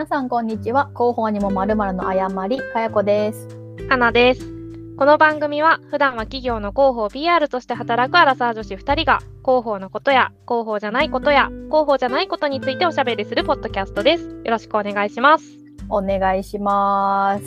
皆さんこんにちは広報にもまるまるの誤りかやこですかなです。この番組は普段は企業の広報 PR として働くアラサー女子2人が広報のことや広報じゃないことや広報じゃないことについておしゃべりするポッドキャストです。よろしくお願いします。お願いします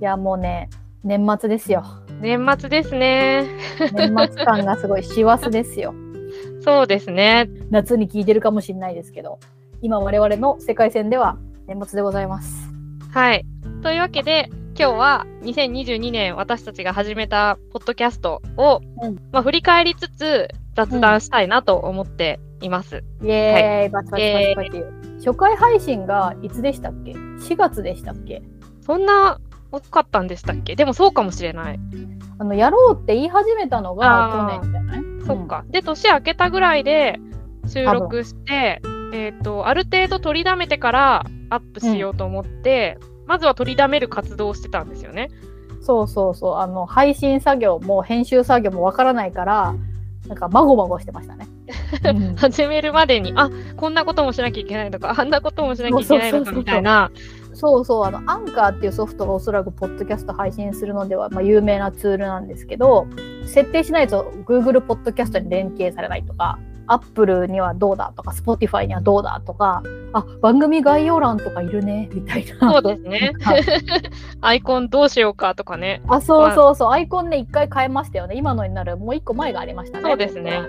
いやもうね年末ですよ年末ですね。年末感がすごい師走ですよ そうですね。夏に聞いてるかもしれないですけど今我々の世界線では年末でございます。はい。というわけで今日は2022年私たちが始めたポッドキャストを、うん。まあ、振り返りつつ雑談したいなと思っています。イエーイ、バチバチバチバチ。初回配信がいつでしたっけ？4月でしたっけ？そんな多かったんでしたっけ？でもそうかもしれない。あのやろうって言い始めたのが去年じゃない？そっか。で、年明けたぐらいで収録して、えっ、と、ある程度取りだめてからアップしようと思って、まずは取りだめる活動をしてたんですよね。そうそうそうあの配信作業も編集作業もわからないからなんかまごまごしてましたね。うん始めるまでに、あこんなこともしなきゃいけないのか、あんなこともしなきゃいけないのかみたいな。そうそうあのアンカーっていうソフトがおそらくポッドキャスト配信するのでは、まあ、有名なツールなんですけど設定しないと Google ポッドキャストに連携されないとか Apple にはどうだとか Spotify にはどうだとかあ番組概要欄とかいるねみたいな。そうですね。アイコンどうしようかとかね。あそうそうそうアイコンね一回変えましたよね今のになるもう一個前がありましたね。そうですね。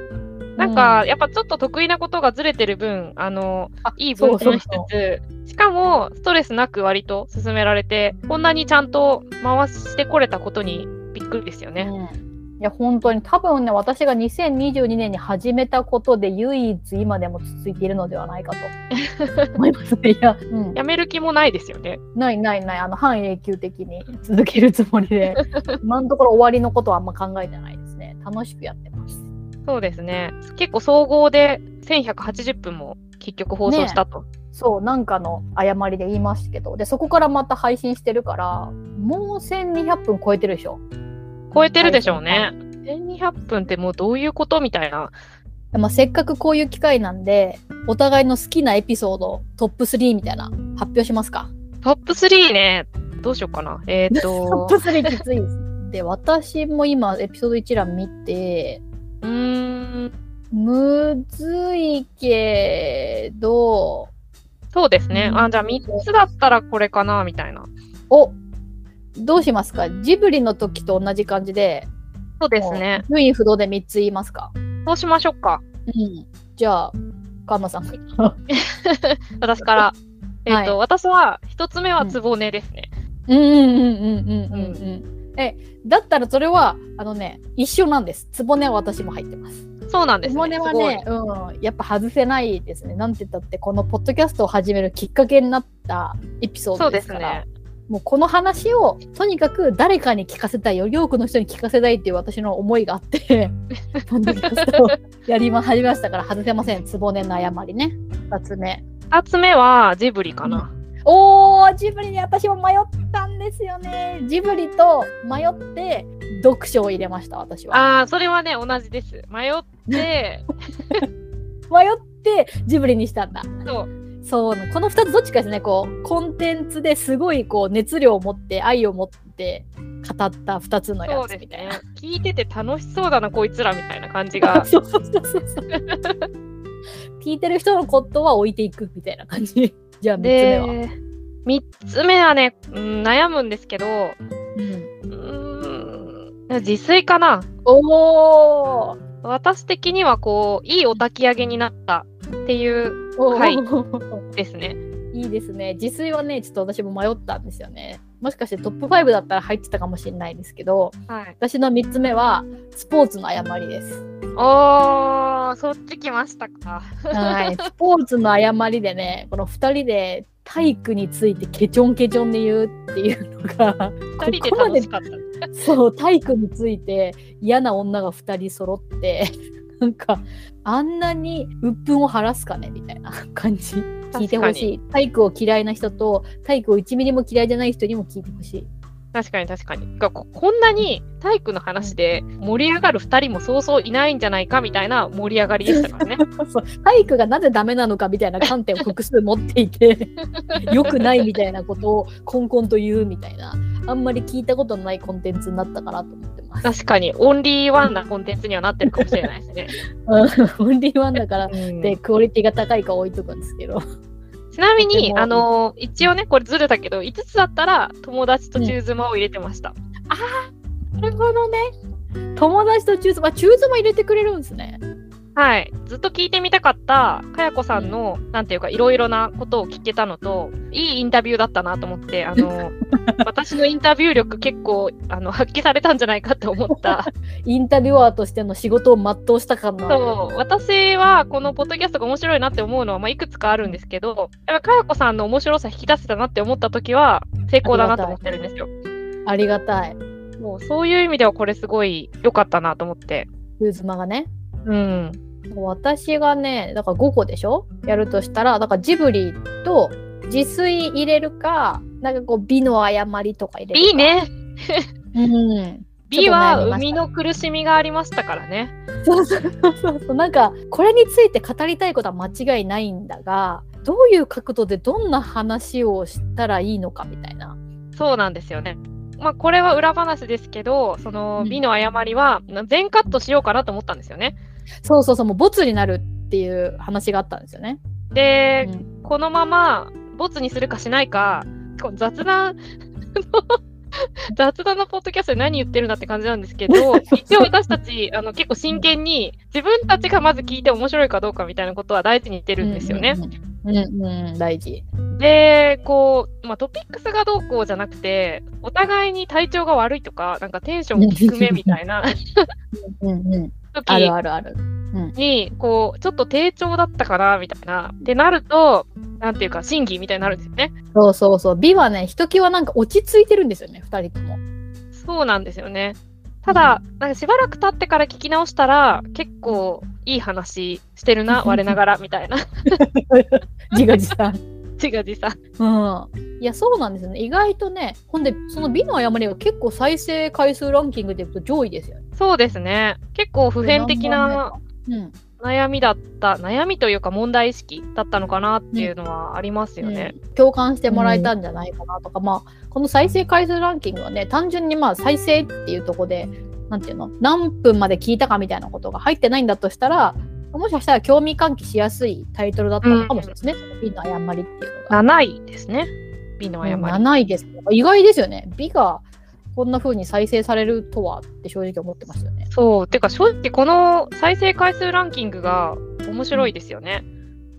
なんか、やっぱちょっと得意なことがずれてる分、あの、あいい分岐しつつ、しかもストレスなく割と進められて、こんなにちゃんと回してこれたことにびっくりですよね。うんいや本当に多分ね私が2022年に始めたことで唯一今でも続いているのではないかと 思いますね。いや、うん、やめる気もないですよね。ないないないあの半永久的に続けるつもりで 今のところ終わりのことはあんま考えてないですね。楽しくやってます。そうですね。結構総合で1180分も結局放送したと。そうなんかの誤りで言いましたけどでそこからまた配信してるからもう1200分超えてるでしょ。超えてるでしょうね。1200分ってもうどういうことみたいな。まあ、せっかくこういう機会なんでお互いの好きなエピソードトップ3みたいな発表しますか。トップ3ね、どうしようかな。えっ、トッとプ、3きついです。で、私も今エピソード一覧見て、うーん、むずいけど、そうですね。うんあ、じゃあ3つだったらこれかな、みたいな。おどうしますか？ジブリの時と同じ感じで、そうですね。順位不動で3つ言いますか？そうしましょうか。うん。じゃあ、カンマさん。私から。えっ、と、はい私は1つ目はつぼねですね。うんうんうんうんうんうんうん。え、だったらそれは、あのね、一緒なんです。つぼねは私も入ってます。そうなんですね。つぼねはね、うん、やっぱ外せないですね。なんて言ったって、このポッドキャストを始めるきっかけになったエピソーすごい。そうですドですから、ね。もうこの話をとにかく誰かに聞かせたい、より多くの人に聞かせたいっていう私の思いがあって、ポッドキャストをやりま、始めましたから外せません。つぼねの誤りね。二つ目。2つ目はジブリかな。おー、ジブリに私も迷ったんですよね。ジブリと迷って読書を入れました、私は。ああ、それはね、同じです。迷って、迷ってジブリにしたんだ。そう。そうこの2つどっちかですねこうコンテンツですごいこう熱量を持って愛を持って語った2つのやつみたいな。ね。聞いてて楽しそうだな、こいつらみたいな感じが。そうそうそうそうそう聞いてる人のことは置いていくみたいな感じ。じゃあ3つ目は。で、3つ目はね、うん、悩むんですけど、うん、自炊かな。おー私的にはこう、いいお焚き上げになったっていうおー、はいですね。いいですね。自炊はね、ちょっと私も迷ったんですよね。もしかしてトップ5だったら入ってたかもしれないですけど、はい。私の3つ目はスポーツの誤りです。おー、そっち来ましたか。はい、スポーツの誤りでね、この2人で体育についてケチョンケチョンで言うっていうのが、2人でここまで楽しかった。そう、体育について嫌な女が2人揃って、なんか、あんなに鬱憤を晴らすかねみたいな 感じ。聞いてほしい。体育を嫌いな人と、体育を1ミリも嫌いじゃない人にも聞いてほしい。確かに確かに。がここんなに体育の話で盛り上がる2人もそうそういないんじゃないかみたいな盛り上がりでしたからね。そう体育がなぜダメなのかみたいな観点を複数持っていて 良くないみたいなことをこんこんと言うみたいなあんまり聞いたことのないコンテンツになったかなと思ってます。確かに、オンリーワンなコンテンツにはなってるかもしれないですね。オンリーワンだからうんでクオリティが高いか置いとくんですけど。ちなみに、あの一応ね、これずれたけど、5つだったら友達と中妻を入れてました。なるほどね。友達とチューズ、まあ、チューズも入れてくれるんですね。はい。ずっと聞いてみたかった、かやこさんの、なんていうか、いろいろなことを聞けたのと、いいインタビューだったなと思って、あの、私のインタビュー力結構、あの、発揮されたんじゃないかって思った。インタビュアーとしての仕事を全うした感のある。そう、私はこのポッドキャストが面白いなって思うのは、まあ、いくつかあるんですけど、やっぱかやこさんの面白さ引き出せたなって思った時は、成功だなと思ってるんですよ。ありがたい。もうそういう意味ではこれすごい良かったなと思って。チューズマがね。うん。私がね、だから5個でしょ？やるとしたら、だからジブリと自炊入れるか、なんかこう美の誤りとか入れるか。いい。ね。うん。美は生みの苦しみがありましたからね。そうそうそうそう。なんか、これについて語りたいことは間違いないんだが、どういう角度でどんな話をしたらいいのかみたいな。そうなんですよね。まあこれは裏話ですけど、そのうん美の誤りは全カットしようかなと思ったんですよね。そうそうそう、もうボツになるっていう話があったんですよね。で、うんこのままボツにするかしないか、雑談 雑談のポッドキャストで何言ってるんだって感じなんですけど、一応私たちあの結構真剣に自分たちがまず聞いて面白いかどうかみたいなことは大事に言ってるんですよね。うんうん、うん、大事。で、こう、まあ、トピックスがどうこうじゃなくて、お互いに体調が悪いとか、なんかテンション低めみたいなうんうん、時あるあるある。に、こう、ちょっと低調だったかな、みたいな。ってなると、なんていうか、審議みたいになるんですよね。そうそうそう。美はね、ひときわなんか落ち着いてるんですよね、二人とも。そうなんですよね。ただ、なんかしばらく経ってから聞き直したら、結構いい話してるな、我ながら、みたいな。自画自賛。自画自賛。うん。いや、そうなんですよね。意外とね、ほんで、その美の誤りが結構再生回数ランキングでいくと上位ですよね。そうですね。結構普遍的なうん。悩みだった、悩みというか問題意識だったのかなっていうのはありますよね。うん共感してもらえたんじゃないかなとか、まあこの再生回数ランキングはね単純にまあ再生っていうところでなんていうの？何分まで聞いたかみたいなことが入ってないんだとしたらもしかしたら興味喚起しやすいタイトルだったのかもしれないですね、その美の誤りっていうのが。7位ですね。美の誤り。7位です。意外ですよね。美がこんな風に再生されるとはって正直思ってましたよね。そう。てか、正直この再生回数ランキングが面白いですよね。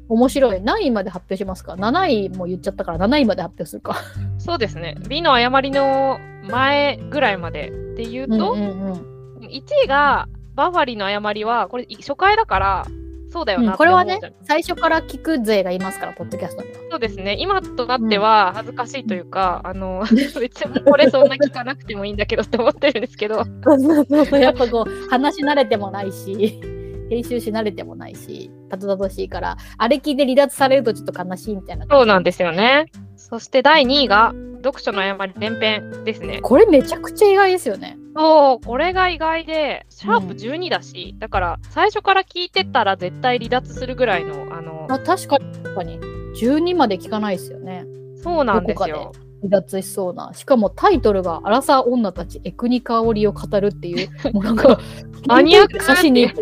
面白い。何位まで発表しますか ?7 位も言っちゃったから7位まで発表するか。そうですね。美の誤りの前ぐらいまでで言うと、うんうんうん1位がバファリンの誤りは、これ初回だから、そうだようんなってこれはね。最初から聞く勢がいますから、ポッドキャストには。そうですね。今となっては恥ずかしいというか、あの、別にこれそんな聞かなくてもいいんだけどって思ってるんですけど、やっぱこう話し慣れてもないし編集し慣れてもないしたどたどしいからあれ聞いて離脱されるとちょっと悲しいみたいなそうなんですよね。そして第2位が、読書の誤り前編ですね。これめちゃくちゃ意外ですよねそう、これが意外で、シャープ12だし、だから最初から聞いてたら絶対離脱するぐらいの、あの、あ確かに確かに。12まで聞かないですよね。そうなんですどよ。離脱しそうな。しかもタイトルが「アラサー女たちエクニカオリを語る」っていう もうなんかマニアックな写真に。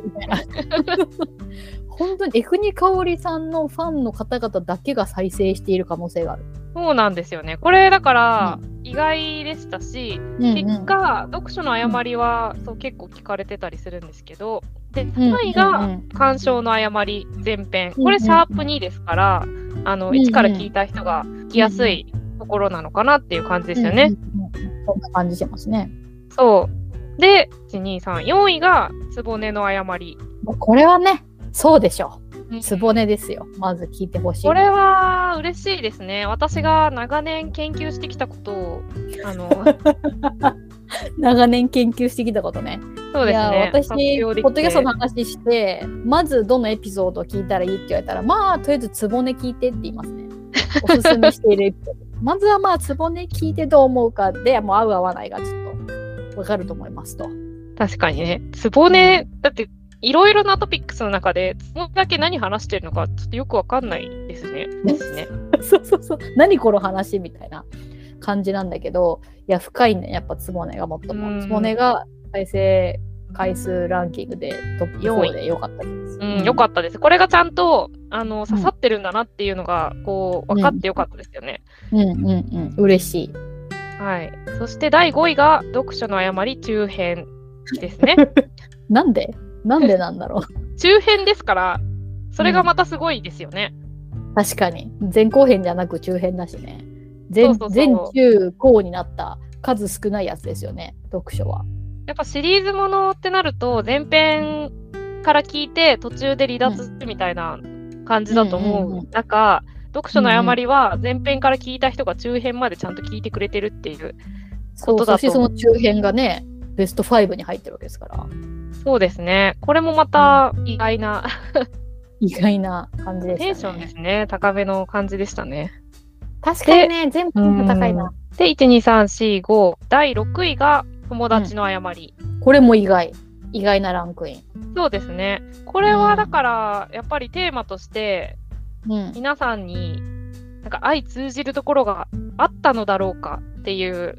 本当にエクニカオリさんのファンの方々だけが再生している可能性がある、そうなんですよね。これだから、意外でしたし、うんうん結果、読書の誤りは、そう結構聞かれてたりするんですけど、で、うん3位うんがうん鑑賞の誤り前編。うんこれ、シャープ2ですから、あの、うん1から聞いた人が聞きやすいところなのかなっていう感じですよね。そんな感じしますね。そう。で、1、2、3、4位が、つぼねの誤り。これはね、そうでしょうつぼねですよ。まず聞いてほしい。これは嬉しいですね。私が長年研究してきたことを、あの、長年研究してきたことね。そうですね。いや私、ポッドキャストの話して、まずどのエピソードを聞いたらいいって言われたら、まあ、とりあえずつぼね聞いてって言いますね。おすすめしているエピソード。まずはまあつぼね聞いてどう思うかでもう合う合わないがちょっとわかると思いますと。確かにね。つぼね、だっていろいろなトピックスの中で、つぼねだけ何話してるのかちょっとよくわかんないですね。ですね。そうそうそう何この話みたいな感じなんだけどいや深いねやっぱつぼねがもっとうんもつぼねが再生回数ランキングでトップ4でよかったです。うん、よかったです。これがちゃんとあの刺さってるんだなっていうのが、こう分かってよかったですよね。うんうんうん嬉しい。はい。そして第5位が読書の誤り中編ですね。なんで？なんでなんだろう。中編ですから、それがまたすごいですよね。確かに。前後編じゃなく中編だしね。前そうそうそう。前中後になった数少ないやつですよね。読書は。やっぱシリーズものってなると、前編から聞いて途中で離脱みたいな感じだとう。んうんう思うん。中、読書の誤りは前編から聞いた人が中編までちゃんと聞いてくれてるっていう。そうことだとそしてその中編がねベスト5に入ってるわけですからそうですね。これもまた意外な 意外な感じでしたね。テンションですね。高めの感じでしたね。確かにね全部高いな。で、1、2、3、4、5。第6位が友達の誤り。これも意外意外なランクイン。そうですね。これはだから、やっぱりテーマとして、うん皆さんに、なんか相通じるところがあったのだろうかっていう。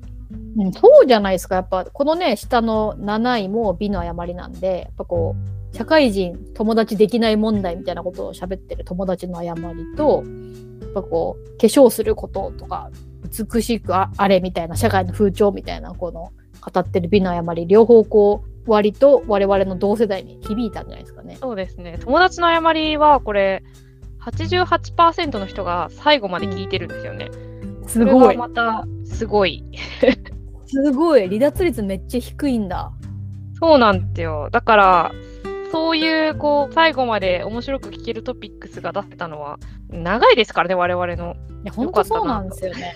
うん、そうじゃないですかやっぱこのね下の7位も美の誤りなんでやっぱこう社会人友達できない問題みたいなことを喋ってる友達の誤りとやっぱこう化粧することとか美しくあれみたいな社会の風潮みたいなこの語ってる美の誤り両方こう割と我々の同世代に響いたんじゃないですかね。そうですね。友達の誤りは、これ、88%の人が最後まで聞いてるんですよね。すそれごいがまた、すごい。すごい離脱率めっちゃ低いんだ。そうなんですよ。だから、そういう、こう、最後まで面白く聞けるトピックスが出せたのは、長いですからね、我々の。いや、本当そうなんですよね。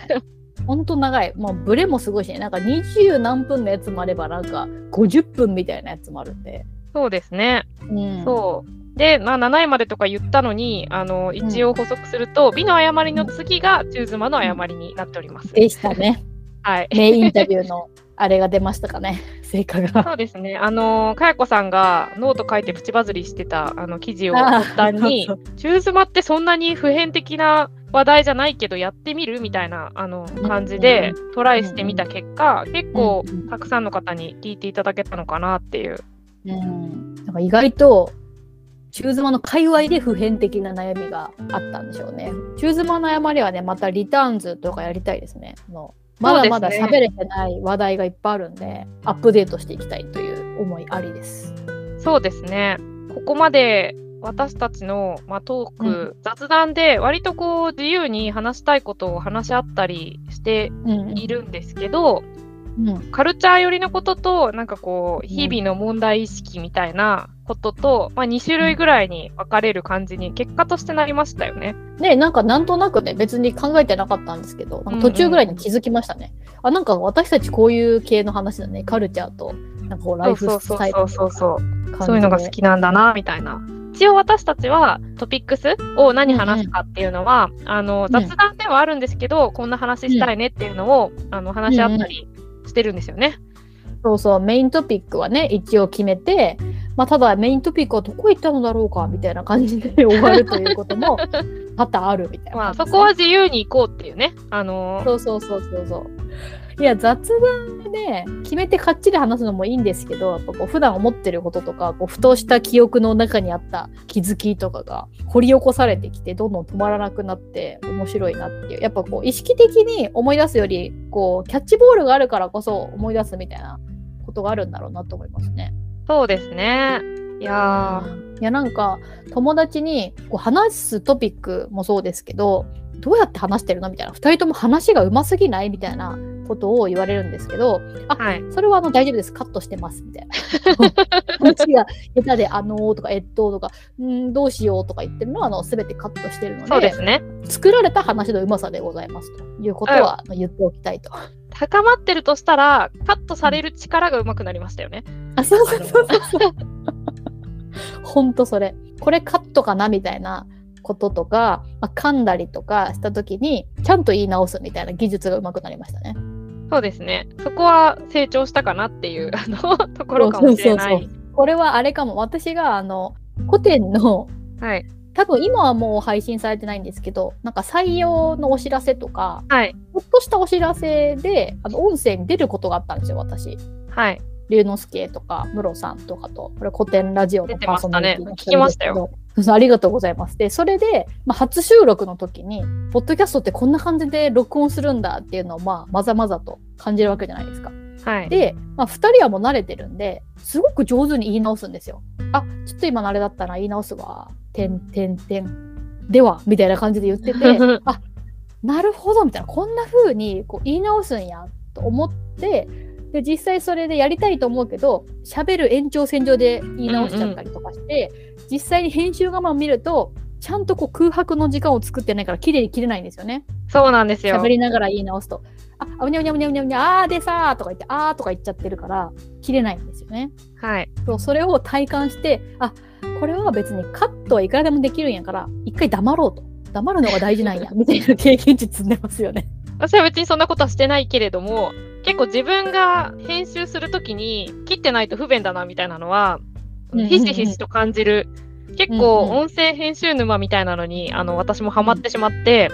本当長い。もうブレもすごいしね。なんか20何分のやつもあれば、なんか50分みたいなやつもあるんで。そうですね。うん、そう。で、まあ、7位までとか言ったのに、あの、一応補足すると、美の誤りの次が駐妻の誤りになっております。でしたね。はい。名インタビューのあれが出ましたかね。成果が。そうですね。あの、かやこさんがノート書いてプチバズりしてたあの記事を発端に中妻ってそんなに普遍的な話題じゃないけどやってみるみたいなあの感じでトライしてみた結果、結構うんうんたくさんの方に聞いていただけたのかなっていう。うん。なんか意外と、中妻の界隈で普遍的な悩みがあったんでしょうね。中妻の誤りはね、またリターンズとかやりたいですね。あのまだまだ喋れてない話題がいっぱいあるんで、アップデートしていきたいという思いありです。そうですね。ここまで私たちの、まあ、トーク、う雑談で割とこう自由に話したいことを話し合ったりしてうんいるんですけど、うんカルチャー寄りのことと、なんかこう、日々の問題意識みたいなことと、まあ、2種類ぐらいに分かれる感じに結果としてなりましたよね。ねなんかなんとなくね別に考えてなかったんですけど途中ぐらいに気づきましたね、あなんか私たちこういう系の話だね。カルチャーとなんかこうライフそうスタイルそうそうそう感じで。そういうのが好きなんだな、みたいな。一応私たちはトピックスを何話すかっていうのは、あの雑談ではあるんですけど、こんな話したいねっていうのを、あの話し合ったりしてるんですよね。そうそうメイントピックはね一応決めてまあただメイントピックはどこ行ったのだろうかみたいな感じで終わるということも 多々あるみたいなまあ、そこは自由に行こうっていうね。あのそうそうそうそうそう。いや雑談で決めてかっちり話すのもいいんですけどやっぱこう普段思ってることとかこうふとした記憶の中にあった気づきとかが掘り起こされてきてどんどん止まらなくなって面白いなっていうやっぱこう意識的に思い出すよりこうキャッチボールがあるからこそ思い出すみたいなことがあるんだろうなと思いますね。そうですね。いやー、いやなんか友達にこう話すトピックもそうですけどどうやって話してるの？みたいな2人とも話がうますぎない？みたいなことを言われるんですけどあはい。それはあの大丈夫ですカットしてますみたいな話が下手で「あのー」とか「えっと」とか「んーどうしよう」とか言ってるのはあの全てカットしてるのでそうですね。作られた話のうまさでございますということは言っておきたいと。高まってるとしたら、カットされる力が上手くなりましたよね。あそうそうそうそうそう。ほんとそれ。これカットかな？みたいなこととか、まあ、噛んだりとかした時にちゃんと言い直すみたいな技術が上手くなりましたね。そうですね。そこは成長したかなっていうあの ところかもしれない。そうそうそうこれはあれかも私があの古典のはい。多分今はもう配信されてないんですけどなんか採用のお知らせとかはい。ちょっとしたお知らせであの音声に出ることがあったんですよ私。はい。龍之介とかムロさんとかとこれ古典ラジオのパーソナリティのね聞きましたよありがとうございます。でそれで、まあ、初収録の時にポッドキャストってこんな感じで録音するんだっていうのをまあまざまざと感じるわけじゃないですか。はい。で、まあ、2人はもう慣れてるんですごく上手に言い直すんですよ。あちょっと今のあれだったな言い直すわ。てんてんてん。ではみたいな感じで言ってて あなるほどみたいなこんな風にこう言い直すんやと思ってで実際それでやりたいと思うけど喋る延長線上で言い直しちゃったりとかして、実際に編集画面を見るとちゃんとこう空白の時間を作ってないから綺麗に切れないんですよね。そうなんですよ。喋りながら言い直すと。あ、あうにゃうにゃうにゃうにゃうにゃ、あーでさーとか言って、あーとか言っちゃってるから、切れないんですよね。はい。そうそれを体感して、あ、これは別にカットはいくらでもできるんやから、一回黙ろうと。黙るのが大事なんや、みたいな経験値積んでますよね。私は別にそんなことはしてないけれども、結構自分が編集するときに切ってないと不便だなみたいなのは、ひしひしと感じる。結うん構うん音声編集沼みたいなのに、あの私もハマってしまって、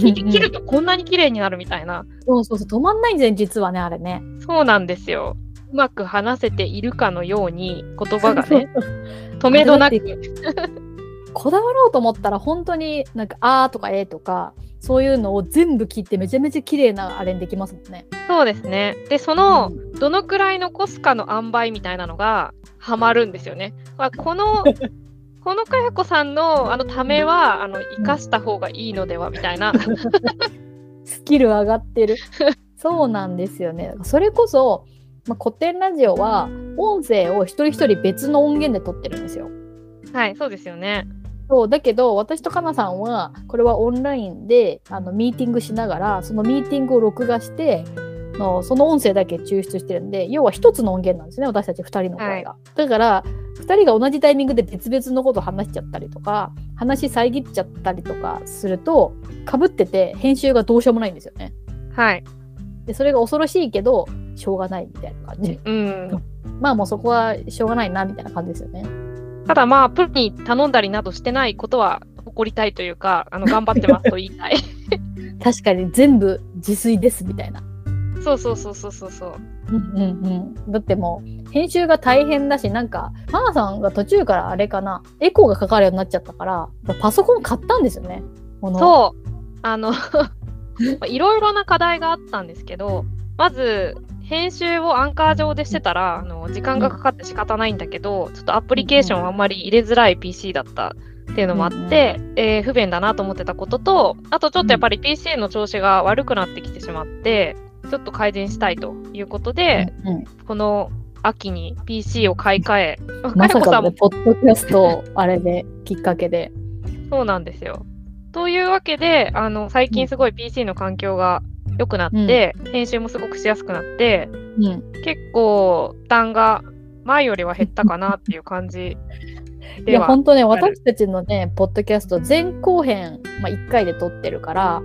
切切るとこんなに綺麗になるみたいな。そうそうそう、止まんないんですよ、実はね、あれね。そうなんですよ。うまく話せているかのように言葉がね、止めどなく。こだわろうと思ったら本当になんか「あ」とか「え」とかそういうのを全部切ってめちゃめちゃ綺麗なあれにできますもんね。そうですね。で、その、どのくらい残すかの塩梅みたいなのがハマるんですよね。まあ、この このかやこさんのあのためはあの生かした方がいいのではみたいな。スキル上がってる。そうなんですよね。それこそ、まあ、古典ラジオは音声を一人一人別の音源で撮ってるんですよ。はい、そうですよね。そうだけど私とかなさんはこれはオンラインであのミーティングしながらそのミーティングを録画してのその音声だけ抽出してるんで要は一つの音源なんですね私たち2人の声が。だから2人が同じタイミングで別々のことを話しちゃったりとか話遮っちゃったりとかするとかぶってて編集がどうしようもないんですよね。はい。でそれが恐ろしいけどしょうがないみたいな感じ。うん。まあもうそこはしょうがないなみたいな感じですよね。ただまあ、プロに頼んだりなどしてないことは誇りたいというか、あの頑張ってますと言いたい。確かに全部自炊ですみたいな。そうそうそうそうそうそう。うんうんうん、だってもう編集が大変だしなんかマナさんが途中からあれかなエコーがかかるようになっちゃったからパソコン買ったんですよね。そう。あの、いろいろな課題があったんですけど、まず、編集をアンカー上でしてたら、あの時間がかかって仕方ないんだけど、ちょっとアプリケーションあんまり入れづらい PC だったっていうのもあって、えー不便だなと思ってたことと、あとちょっとやっぱり PC の調子が悪くなってきてしまって、ちょっと改善したいということで、うんうん。この秋に PC を買い替え、まさかのポッドキャストあれできっかけで。そうなんですよ。というわけで、あの最近すごい PC の環境が良くなって、編集もすごくしやすくなって、うん、結構負担が前よりは減ったかなっていう感じ。いや。本当ね私たちのねポッドキャスト前後編、まあ、1回で撮ってるから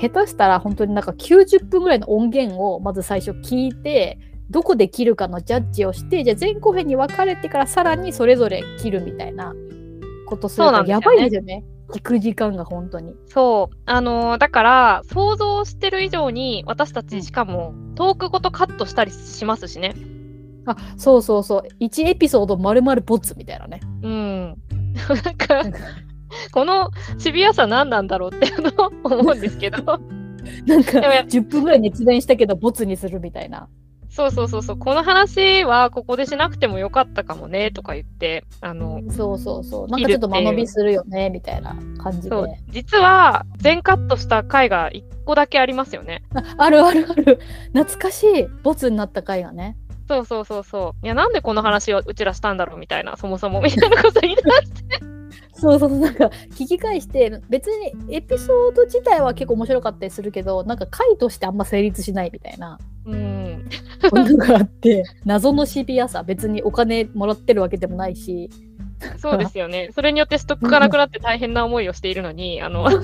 下手したら本当になんか90分ぐらいの音源をまず最初聞いてどこで切るかのジャッジをしてじゃあ前後編に分かれてからさらにそれぞれ切るみたいなことするとやばいですよね聞く時間が本当に。そう。あのーだから、想像してる以上に、私たちしかも、トークごとカットしたりしますしね。あそうそうそう1エピソード丸々ボツみたいなね。うん。なんか、このシビアさ何なんだろうって思うんですけど。なんかでもやっ10分ぐらい熱弁したけどボツにするみたいな。そうそうそうそう、この話はここでしなくてもよかったかもねとか言って、あの、そうそうそうなんかちょっと間延びするよねみたいな感じで。実は全カットした回が1個だけありますよね。ああるあるある懐かしいボツになった回がね。そうそうそうそう。いや、なんでこの話をうちらしたんだろうみたいな、そもそもみたいなこと言い出して。そうそうなんか聞き返して別にエピソード自体は結構面白かったりするけどなんか回としてあんま成立しないみたいなうん。ものがあって謎のシビアさ別にお金もらってるわけでもないしそうですよね。それによってストックがなくなって大変な思いをしているのに、あの、そう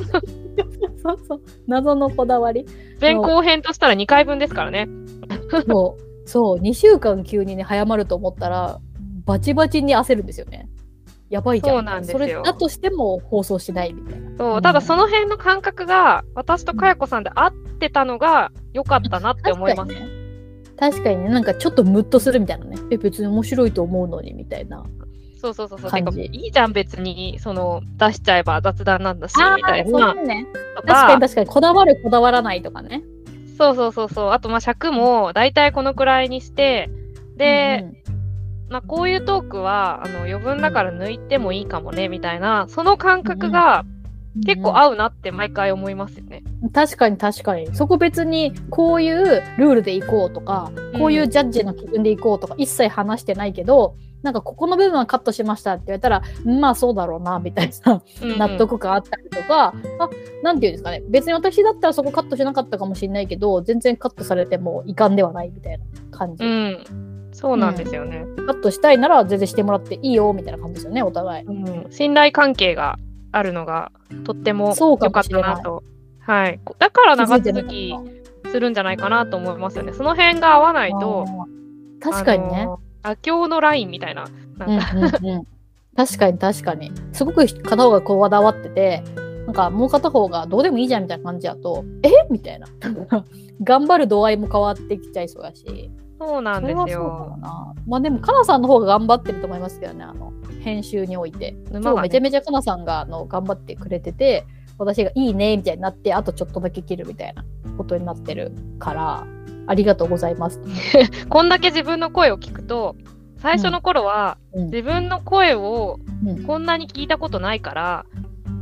そう。謎のこだわり。前後編としたら2回分ですからね。もう、そう、2週間急にね、早まると思ったら、バチバチに焦るんですよね。やばいじゃん。そうなんですよれだとしても放送しないみたいな。そうう、ただその辺の感覚が、私とかやこさんで合ってたのが良かったなって思います。確かにね。確かにね、なんかちょっとムッとするみたいなね。え、別に面白いと思うのにみたいな。そうそうそうそう。てかいいじゃん、別に、その、出しちゃえば雑談なんだし、みたいそうな。ね。と確かに確かに、こだわる、こだわらないとかね。そうそうそうそう。あと、まあ、尺も大体このくらいにして、で、うんうんまあ、こういうトークはあの余分だから抜いてもいいかもねみたいなその感覚が結構合うなって毎回思いますよね。確かに確かに。そこ別にこういうルールでいこうとか、うん。こういうジャッジの基準でいこうとか一切話してないけどなんかここの部分はカットしましたって言われたらまあそうだろうなみたいな納得感あったりとか、あなんていうんですかね。別に私だったらそこカットしなかったかもしれないけど全然カットされても遺憾ではないみたいな感じ、うん、そうなんですよね、カットしたいなら全然してもらっていいよみたいな感じですよねお互い。うん。信頼関係があるのがとっても良かったれなと。はい、だから長続きするんじゃないかなと思いますよね。その辺が合わないと、確かにね。妥協のラインみたいな。なんか。うんうんうん、確かに確かに。すごく片方がこだわっててなんかもう片方がどうでもいいじゃんみたいな感じだとえ？みたいな。頑張る度合いも変わってきちゃいそうだしそうなんですよ。な。まあでもかなさんの方が頑張ってると思いますけどねあの編集において。ね。今日めちゃめちゃかなさんがあの頑張ってくれてて私がいいねみたいになってあとちょっとだけ切るみたいなことになってるからありがとうございます、こんだけ自分の声を聞くと、最初の頃は、うん。自分の声をうん。こんなに聞いたことないから、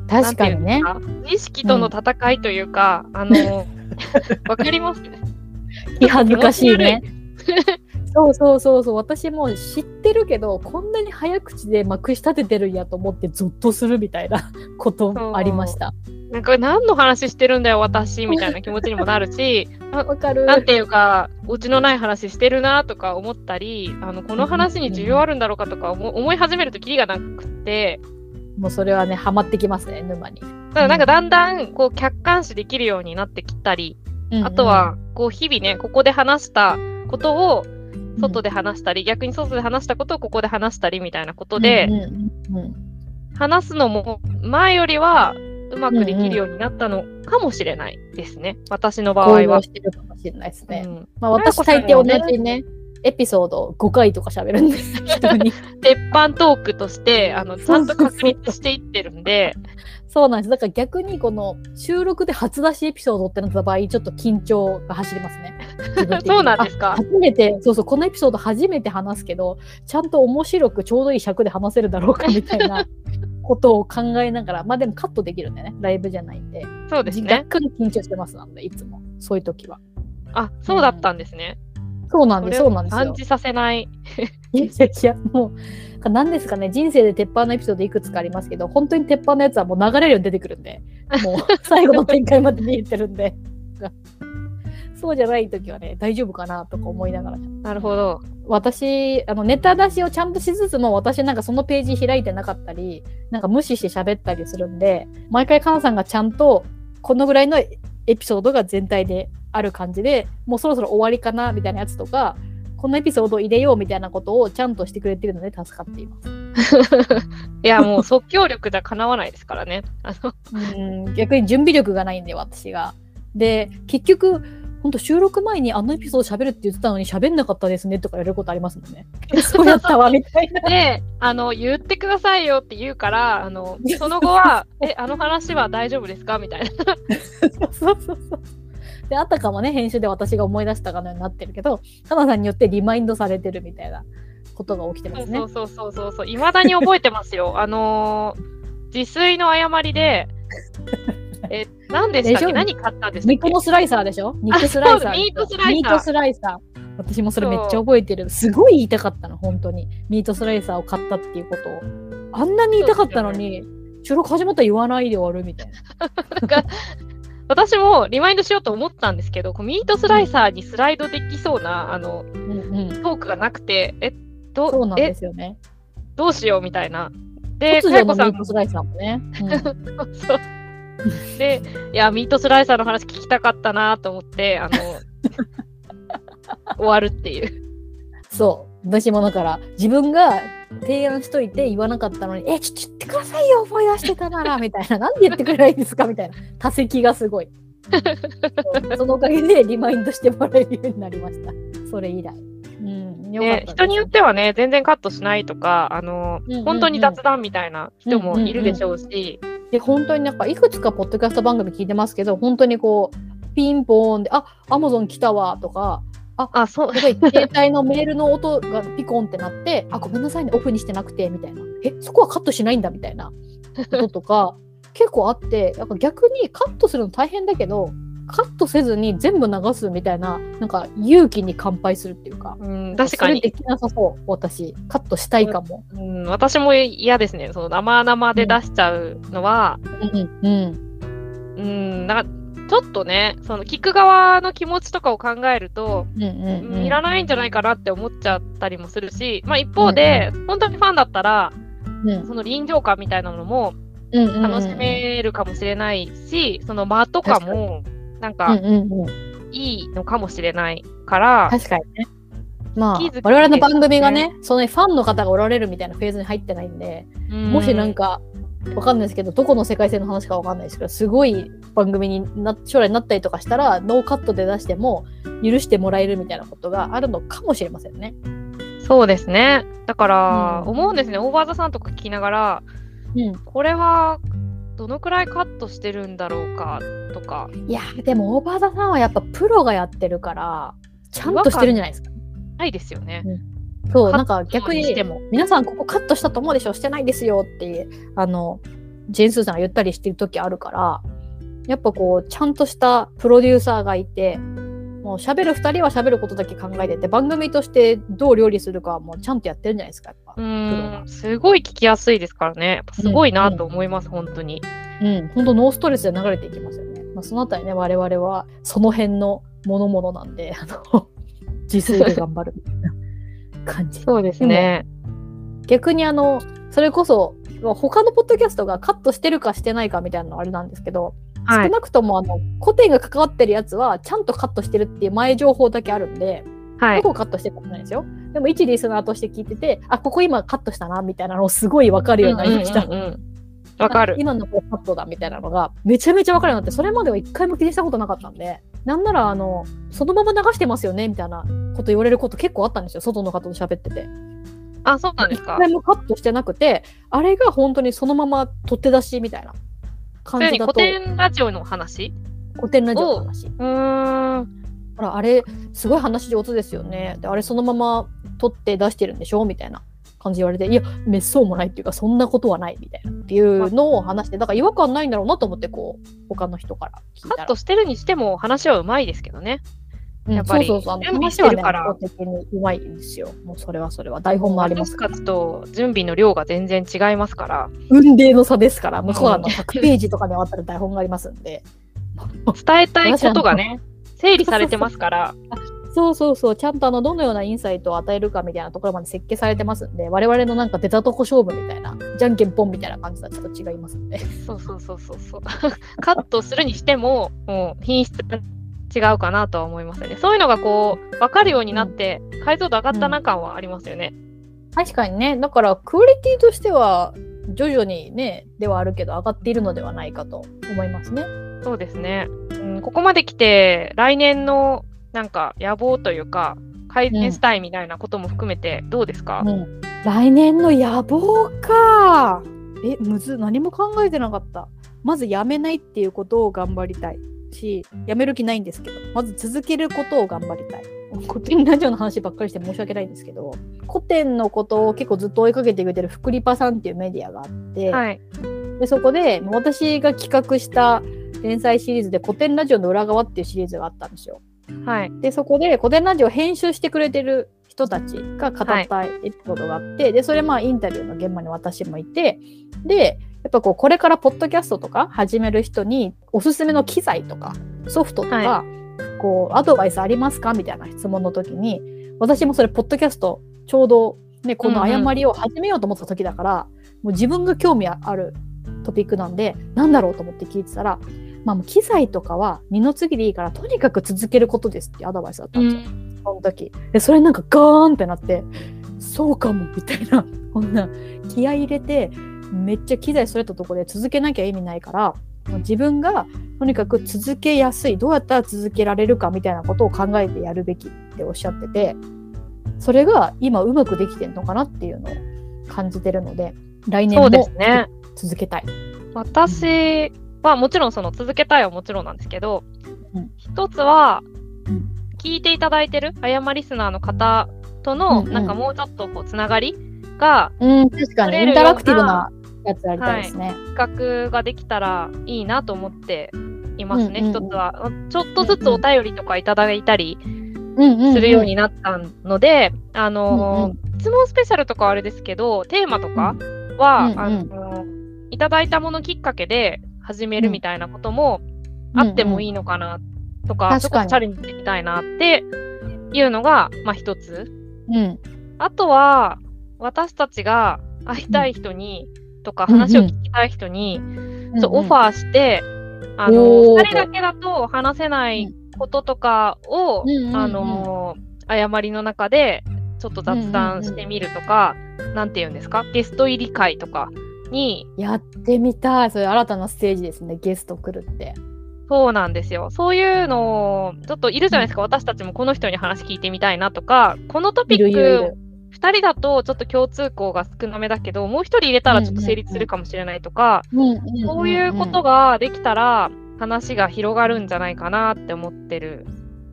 確かにね。意識との戦いというか、あの、わかります？気恥ずかしいね そうそうそうそう私も知ってるけどこんなに早口でまくし立ててるんやと思ってゾッとするみたいな ことありました。なんか何の話してるんだよ、私みたいな気持ちにもなるし、わかる。なんていうか、オチのない話してるなとか思ったり、あのこの話に需要あるんだろうかとか思思い始めるときりがなくって、もうそれはねハマってきますね沼に。だからなんかだんだんこう客観視できるようになってきたり、あとはこう日々ね、ここで話したことを外で話したり、逆に外で話したことをここで話したりみたいなことで、うんうんうんうん。話すのも前よりはうまくできるようになったのかもしれないですね、私の場合は。応用。してるかもしれないですね。うん。まあ私大抵同じねエピソード5回とか喋るんです。鉄板トークとしてあのちゃんと確立していってるんで、そうなんです。だから逆にこの収録で初出しエピソードってなった場合ちょっと緊張が走りますね。そうなんですか？あ。初めてそうそうこのエピソード初めて話すけどちゃんと面白くちょうどいい尺で話せるだろうかみたいな ことを考えながらまあでもカットできるんでねライブじゃないんでそうですね。若干緊張してますなんでいつもそういう時はあ、そうだったんですね。そうなんですそうなんですよ感じさせない。いやいやいやもう何ですかね人生で鉄板のエピソードいくつかありますけど本当に鉄板のやつはもう流れるように出てくるんでもう 最後の展開まで見えてるんで そうじゃない時はね大丈夫かなとか思いながらなるほど。私あのネタ出しをちゃんとしつつも私なんかそのページ開いてなかったりなんか無視して喋ったりするんで毎回かなさんがちゃんとこのぐらいのエピソードが全体である感じでもうそろそろ終わりかなみたいなやつとかこのエピソードを入れようみたいなことをちゃんとしてくれてるので助かっています。いや、もう即興力じゃかなわないですからね。あのうん逆に準備力がないんで私が。で結局本当収録前にあのエピソード喋るって言ってたのに喋んなかったですねとかやることありますもんね。そうやったわみたいな。で、あの、言ってくださいよって言うから、あの、その後は、え、あの話は大丈夫ですか？みたいな。そうそうそう。で、あたかもね、編集で私が思い出したかのようになってるけど、かなさんによってリマインドされてるみたいなことが起きてますね。そうそうそうそうそう。いまだに覚えてますよ。あのー自炊の誤りで、え、何でしたっでしょけ何買ったんでしたっけ？肉のスライサーでしょ？肉スライサー。そうミートスライサーミートスライサー。私もそれめっちゃ覚えてる。すごい言いたかったの、本当に。ミートスライサーを買ったっていうことを。あんなに言いたかったのに、収録始まったら言わないで終わるみたいな。私もリマインドしようと思ったんですけど、こうミートスライサーにスライドできそうな、あの、うんうん。トークがなくて、え、どそうなんでえ、すよね。どうしようみたいな。で、突かよこさんミートスライサーもね。うん そう。で、いや、ミートスライサーの話聞きたかったなと思って、あの、終わるっていう。そう。私もだから、自分が提案しといて言わなかったのに、え、ちょっと言ってくださいよ、思い出してたなら、みたいな。なんで言ってくれないんですかみたいな。多席がすごい。そのおかげでリマインドしてもらえるようになりました。それ以来。うん。ね人によってはね、全然カットしないとか、あの、うんうんうん本当に雑談みたいな人もいるでしょうし、で、本当になんか、いくつかポッドキャスト番組聞いてますけど、本当にこう、ピンポーンで、あ、アマゾン来たわ、とか、あ、そう、すごい 携帯のメールの音がピコンってなって、あ、ごめんなさいね、オフにしてなくて、みたいな。え、そこはカットしないんだ、みたいなこととか、結構あって、なんか逆にカットするの大変だけど、カットせずに全部流すみたいな、なんか勇気に乾杯するっていうか。うん、確かにそれで。きなさそう、私。カットしたいかも。うん、私も嫌ですね。その生々で出しちゃうのは、うん、うん。うん、なんか、ちょっとね、その聞く側の気持ちとかを考えると、うん、うん、うん。いらないんじゃないかなって思っちゃったりもするし、まあ一方で、本当にファンだったら、うん、その臨場感みたいなのもうん、うん。楽しめるかもしれないし、その間とかも、なんうん、かうん、うん。いいのかもしれないから、確かにね。まあ好き好き、我々の番組がね、そのファンの方がおられるみたいなフェーズに入ってないんで、もしなんか、わかんないですけど、どこの世界線の話かわかんないですけど、すごい番組にな将来になったりとかしたら、ノーカットで出しても許してもらえるみたいなことがあるのかもしれませんね。そうですね。だから、うん思うんですね。オーバーザサンとか聞きながら、うん。これはどのくらいカットしてるんだろうかとか。いや、でも、オーバーザさんはやっぱプロがやってるから、ちゃんとしてるんじゃないですか。ないですよね。そう、カットなんか逆ににしても、皆さんここカットしたと思うでしょしてないですよって、あの、ジェーン・スーさんが言ったりしてる時あるから、やっぱこう、ちゃんとしたプロデューサーがいて、もう喋る2人は喋ることだけ考えてて、番組としてどう料理するかはもうちゃんとやってるんじゃないですか、やっぱ。うん、すごい聞きやすいですからね。すごいなと思います、本当に。うん、本当ノーストレスで流れていきますよね。まあ、そのあたりね、我々はその辺のものものなんで、あの、自炊で頑張るみたいな感じ。そうですね。逆にあのそれこそ他のポッドキャストがカットしてるかしてないかみたいなのあれなんですけど、はい。少なくともあの古典が関わってるやつはちゃんとカットしてるっていう前情報だけあるんで、はいど。こをカットしてるかわかんないですよ。でも一リスナーとして聞いててあここ今カットしたなみたいなのをすごい分かるようになりました。うんうんうんうんわかる。今のこうカットだみたいなのがめちゃめちゃ分かるようになってそれまでは一回も気にしたことなかったんでなんならあのそのまま流してますよねみたいなこと言われること結構あったんですよ外の方と喋ってて。あ、そうなんで一すか。回もカットしてなくて、あれが本当にそのまま取って出しみたいな感じだと、古典ラジオの話？古典ラジオの話。うーん。ほら、あれ、すごい話上手ですよね。で、あれそのまま取って出してるんでしょ？みたいな感じ言われて、いや、めっそうもないっていうか、そんなことはないみたいなっていうのを話して、だから違和感ないんだろうなと思って、こう、他の人から聞いたら。カットしてるにしても話はうまいですけどね。うんやっぱりそうそうそう。あの準備的にうまいんですよ。もうそれはそれは。台本もありますから。と準備の量が全然違いますから、運命の差ですから、向こうはあのうん100ページとかにわたる台本がありますんで。伝えたいことが ね、整理されてますから、そうそうそう、ちゃんとあのどのようなインサイトを与えるかみたいなところまで設計されてますんで、我々のなんか出たとこ勝負みたいな、じゃんけんぽんみたいな感じとはちょっと違いますんで。そうそうそうそうそう。カットするにしても、もう品質が違うかなとは思いますよね。そういうのがこう、分かるようになって、解像度上がったな感はありますよね。確かにね、だからクオリティとしては徐々にね、ではあるけど上がっているのではないかと思いますね。そうですね。うん、ここまで来て、来年のなんか野望というか、改善したいみたいなことも含めて、どうですか、うん、来年の野望か。え、むず、何も考えてなかった。まずやめないっていうことを頑張りたいし、やめる気ないんですけど、まず続けることを頑張りたい。古典ラジオの話ばっかりして申し訳ないんですけど、古典のことを結構ずっと追いかけてくれてる福リパさんっていうメディアがあって、はい。でそこで私が企画した連載シリーズで古典ラジオの裏側っていうシリーズがあったんですよ。はい。で、そこで古典ラジオを編集してくれてる人たちが語ったエピソードがあって、で、それまあインタビューの現場に私もいて、で、やっぱこう、これからポッドキャストとか始める人におすすめの機材とかソフトとか、はこう、アドバイスありますかみたいな質問の時に、私もそれ、ポッドキャストちょうどでこの誤りを始めようと思った時だから、もう自分が興味あるトピックなんでなんだろうと思って聞いてたら、まあ、もう機材とかは二の次でいいからとにかく続けることですってアドバイスだったんですよ、その時でそれなんかガーンってなってそうかもみたいなこんな気合い入れてめっちゃ機材それたところで続けなきゃ意味ないから自分がとにかく続けやすいどうやったら続けられるかみたいなことを考えてやるべきっておっしゃっててそれが今うまくできてるのかなっていうのを感じてるので来年も。続けたい。私はもちろんその続けたいはもちろんなんですけど、うん。一つはうん。聞いていただいてるあやまリスナーの方とのうんうん。なんかもうちょっとこうつながりがうん、確かインタラクティブなやつやりたいですね。企画ができたらいいなと思っていますね。うんうんうん。一つは。ちょっとずつお便りとかいただいたりうんうんするようになったので、あのー質問スペシャルとかはあれですけどテーマとかは、うんうん。あのーいただいたものきっかけで始めるみたいなこともあってもいいのかなとか、ちょっとチャレンジしてみたいなっていうのが、まあ一つ。うん。あとは、私たちが会いたい人に、とか話を聞きたい人に、うんそうオファーして、あの、おー。二人だけだと話せないこととかを、あの、誤りの中で、ちょっと雑談してみるとか、なんて言うんですか、ゲスト入り会とかに、やってみたい。それ新たなステージですね。ゲスト来るって。そうなんですよ。そういうの、ちょっといるじゃないですか、私たちもこの人に話聞いてみたいなとか、このトピックる。2人だとちょっと共通項が少なめだけど、もう1人入れたらちょっと成立するかもしれないとか、そういうことが。ができたら話が広がるんじゃないかなって思ってる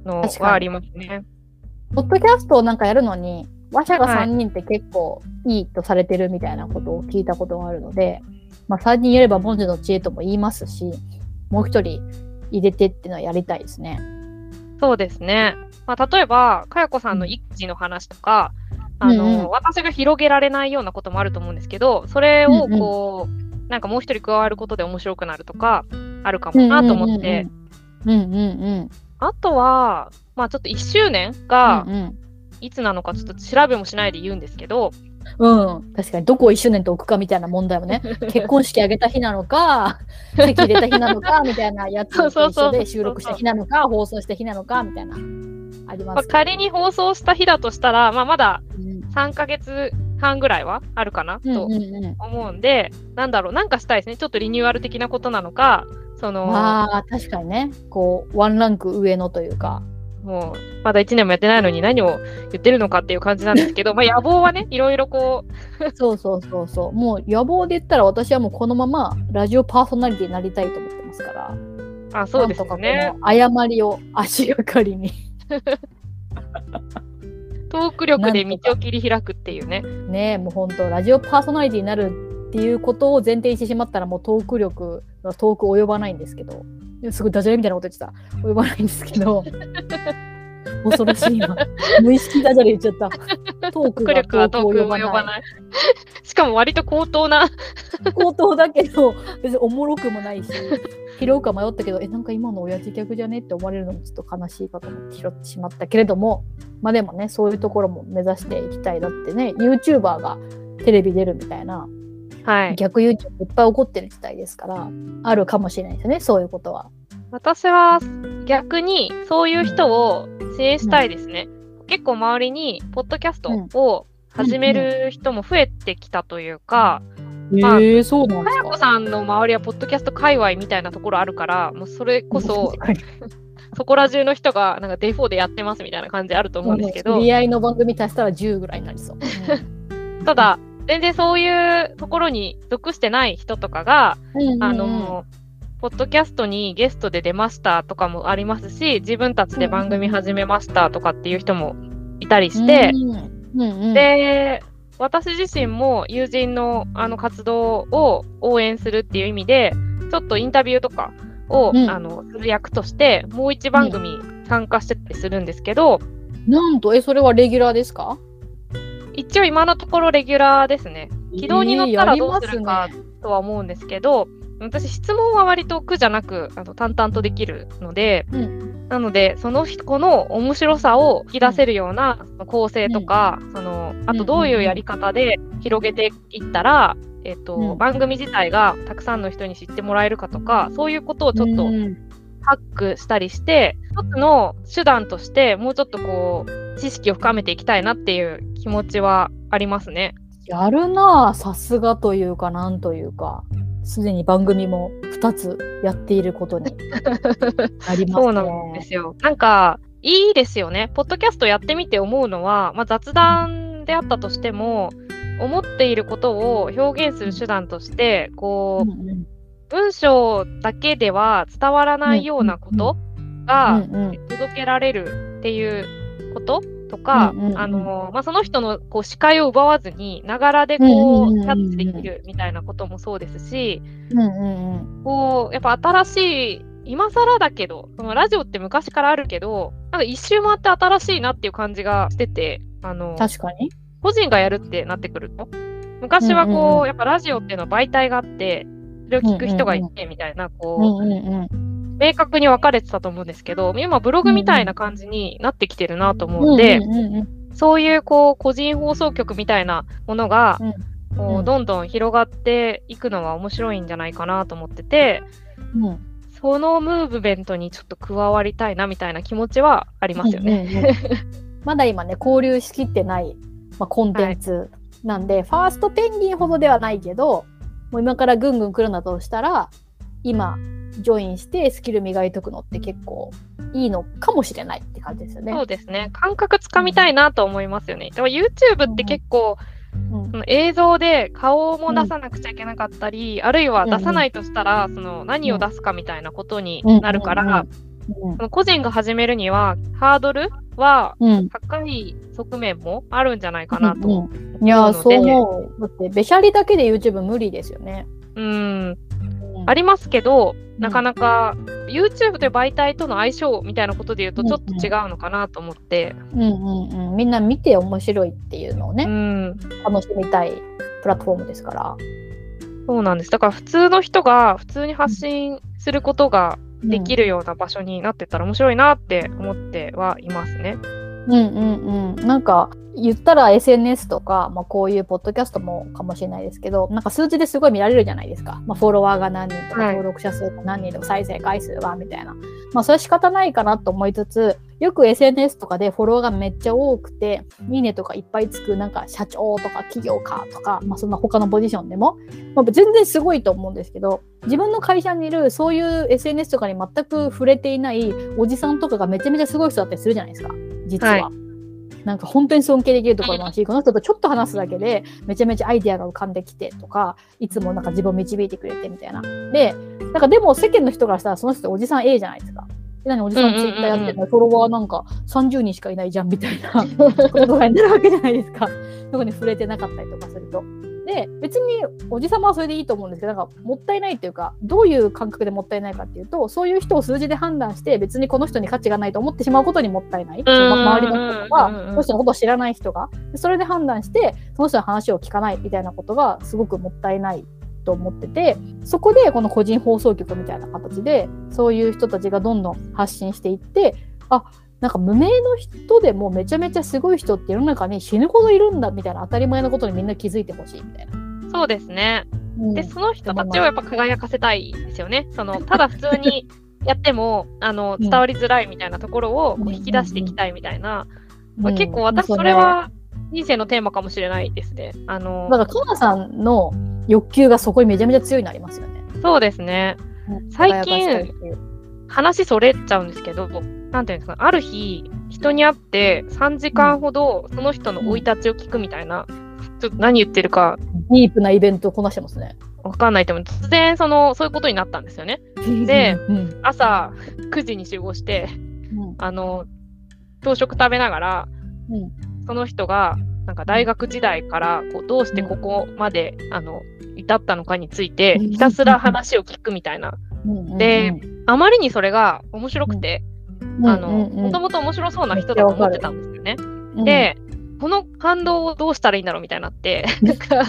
のはありますね。ポッドキャストをなんかやるのに、話者がはい。3人って結構いいとされてるみたいなことを聞いたことがあるので、まあ3人いれば文字の知恵とも言いますし、もう1人入れてっていうのはやりたいですね。そうですね。まあ、例えば、かやこさんの育児の話とか、あの、うんうん。私が広げられないようなこともあると思うんですけど、それをこう、なんかもう一人加わることで面白くなるとか、あるかもなと思って、うんうんうん。あとは、まあちょっと1周年がうんうんいつなのかちょっと調べもしないで言うんですけど、うん、確かにどこを一周年と置くかみたいな問題もね。結婚式あげた日なのか 籍入れた日なのかみたいなやつと一緒で収録した日なのか放送した日なのかみたいな。ありまあ、ますけど仮に放送した日だとしたら、まあ、まだうん。3ヶ月半ぐらいはあるかなとうんうんうん。思うんで、なんだろう、なんかしたいですね。ちょっとリニューアル的なことなのか、その、まあ確かにね。こうワンランク上のというかもう、まだ1年もやってないのに何を言ってるのかっていう感じなんですけど、まあ野望はね、いろいろこう、そうそうそうそう。もう野望で言ったら私はもうこのままラジオパーソナリティになりたいと思ってますから。あ、そうですね。誤りを足がかりに。トーク力で道を切り開くっていうね。ねもう本当ラジオパーソナリティになるっていうことを前提にしてしまったらもうトーク力のトーク及ばないんですけど。すごいダジャレみたいなこと言ってた。及ばないんですけど。恐ろしい今無意識ダジャレ言っちゃった。トーク力はトークトーク及ばない及ばな。い。しかも割と高等な、口頭だけど別におもろくもないし拾うか迷ったけどえなんか今の親父客じゃねって思われるのもちょっと悲しいかと思って拾ってしまったけれども。まあでもねそういうところも目指していきたいだってね。YouTuber がテレビ出るみたいなはい。逆 YouTube いっぱい起こってる時代ですからあるかもしれないですよねそういうことは。私は逆にそういう人を支援したいですね。結構周りにポッドキャストを始める人も増えてきたというか、まあえー、そうなんですかかやこさんの周りはポッドキャスト界隈みたいなところあるから、もうそれこそそこら中の人がなんかデフォでやってますみたいな感じあると思うんですけど知、り合いの番組足したら10ぐらいになりそう。ただ全然そういうところに属してない人とかが、うんあの、ポッドキャストにゲストで出ましたとかもありますし、自分たちで番組始めましたとかっていう人もいたりして、うんうんうん、で、私自身も友人のあの活動を応援するっていう意味で、ちょっとインタビューとかを、うん。あのする役として、もう一番組参加してたりするんですけど、なんとえそれはレギュラーですか？一応今のところレギュラーですね。軌道に乗ったらどうするかとは思うんですけど、私質問は割と苦じゃなくあの淡々とできるので、うん。なのでその子の面白さを引き出せるような構成とか、そのあとどういうやり方で広げていったら、えっとうん。番組自体がたくさんの人に知ってもらえるかとかそういうことをちょっとうん。ハックしたりして、一つの手段としてもうちょっとこう知識を深めていきたいなっていう気持ちはありますね。やるなあさすがというかなんというかすでに番組も2つやっていることに なりますね。そうなんですよ。なんかいいですよね。ポッドキャストやってみて思うのは、まあ、雑談であったとしても思っていることを表現する手段としてこう、うんうん文章だけでは伝わらないようなことが、うんうん届けられるっていうこととか、うんうんうん。あのまあ、その人のこう視界を奪わずにながらでこうキャッチできるみたいなこともそうですし、うんうんうん。こうやっぱ新しい今更だけどそのラジオって昔からあるけどなんか一周回って新しいなっていう感じがしててあの確かに。個人がやるってなってくると。昔はこう、うんうんうん。やっぱラジオっていうのは媒体があってそれを聞く人がいてみたいな、こう、うんうんうん明確に分かれてたと思うんですけど、今ブログみたいな感じになってきてるなと思うんで、そういうこう個人放送局みたいなものが、こううん。どんどん広がっていくのは面白いんじゃないかなと思ってて、うん。そのムーブメントにちょっと加わりたいなみたいな気持ちはありますよね。まだ今ね交流しきってない、まあ、コンテンツなんで、ファーストペンギンほどではないけどもう今からぐんぐん来るんだとしたら今ジョインしてスキル磨いとくのって結構いいのかもしれないって感じですよね。そうですね。感覚つかみたいなと思いますよね。でも YouTube って結構、うんその映像で顔も出さなくちゃいけなかったり、あるいは出さないとしたら、その何を出すかみたいなことになるから、うんその個人が始めるにはハードルはうん高い側面もあるんじゃないかなと。うんうんいやそう思うので思う。だってべしゃりだけで YouTube 無理ですよね。うん、ありますけど、なかなか YouTube という媒体との相性みたいなことで言うとちょっと違うのかなと思って、うんうんうん、みんな見て面白いっていうのをね、うん、楽しみたいプラットフォームですから。そうなんです。だから普通の人が普通に発信することができるような場所になってったら面白いなって思ってはいますね。うんうんうん。なんか言ったら SNS とか、まあ、こういうポッドキャストもかもしれないですけど、なんか数字ですごい見られるじゃないですか。まあ、フォロワーが何人とか、はい登録者数が何人とか、再生回数はみたいな。まあ、それは仕方ないかなと思いつつ、よく SNS とかでフォロワーがめっちゃ多くて、いいねとかいっぱいつく、なんか社長とか企業家とか、まあ、そんな他のポジションでも、まあ、全然すごいと思うんですけど、自分の会社にいるそういう SNS とかに全く触れていないおじさんとかがめちゃめちゃすごい人だったりするじゃないですか、実は。はなんか本当に尊敬できるところもあるし、この人とちょっと話すだけでめちゃめちゃアイデアが浮かんできてとか、いつもなんか自分を導いてくれてみたいな。で、なんかでも世間の人からしたらその人おじさん A じゃないですか。で何おじさんツイッターやってるのにフォロワーなんか30人しかいないじゃんみたいなことになるわけじゃないですか。そこに触れてなかったりとかすると。で、別におじさまはそれでいいと思うんですけど、なんかもったいないっていうか、どういう感覚でもったいないかっていうと、そういう人を数字で判断して、別にこの人に価値がないと思ってしまうことにもったいない。その周りの人とか、その人のことを知らない人が、でそれで判断して、その人の話を聞かないみたいなことがすごくもったいないと思ってて、そこでこの個人放送局みたいな形で、そういう人たちがどんどん発信していって、あなんか無名の人でもめちゃめちゃすごい人って世の中に死ぬほどいるんだみたいな当たり前のことにみんな気づいてほしいみたいな。そうですね。うんで、その人たちをやっぱ輝かせたいですよね。そのただ普通にやってもあのうん伝わりづらいみたいなところを引き出していきたいみたいな、まあ、うん結構私それは人生のテーマかもしれないですね。あのだから、かなさんの欲求がそこにめちゃめちゃ強いのありますよね。そうですね。最近話それちゃうんですけど、なんていうんですか、ある日、人に会って3時間ほどその人の生い立ちを聞くみたいな、ちょっと何言ってるかディープなイベントをこなしてますね。わかんないと思う。突然その、そういうことになったんですよね。でうん朝9時に集合して、うんあの、朝食食べながら、うんその人が、なんか大学時代からこうどうしてここまで、あの至ったのかについてうんひたすら話を聞くみたいな。うんであまりにそれが面白くて、うんあの、もともと面白そうな人だと思ってたんですよね。うん。で、この感動をどうしたらいいんだろうみたいになって、なんか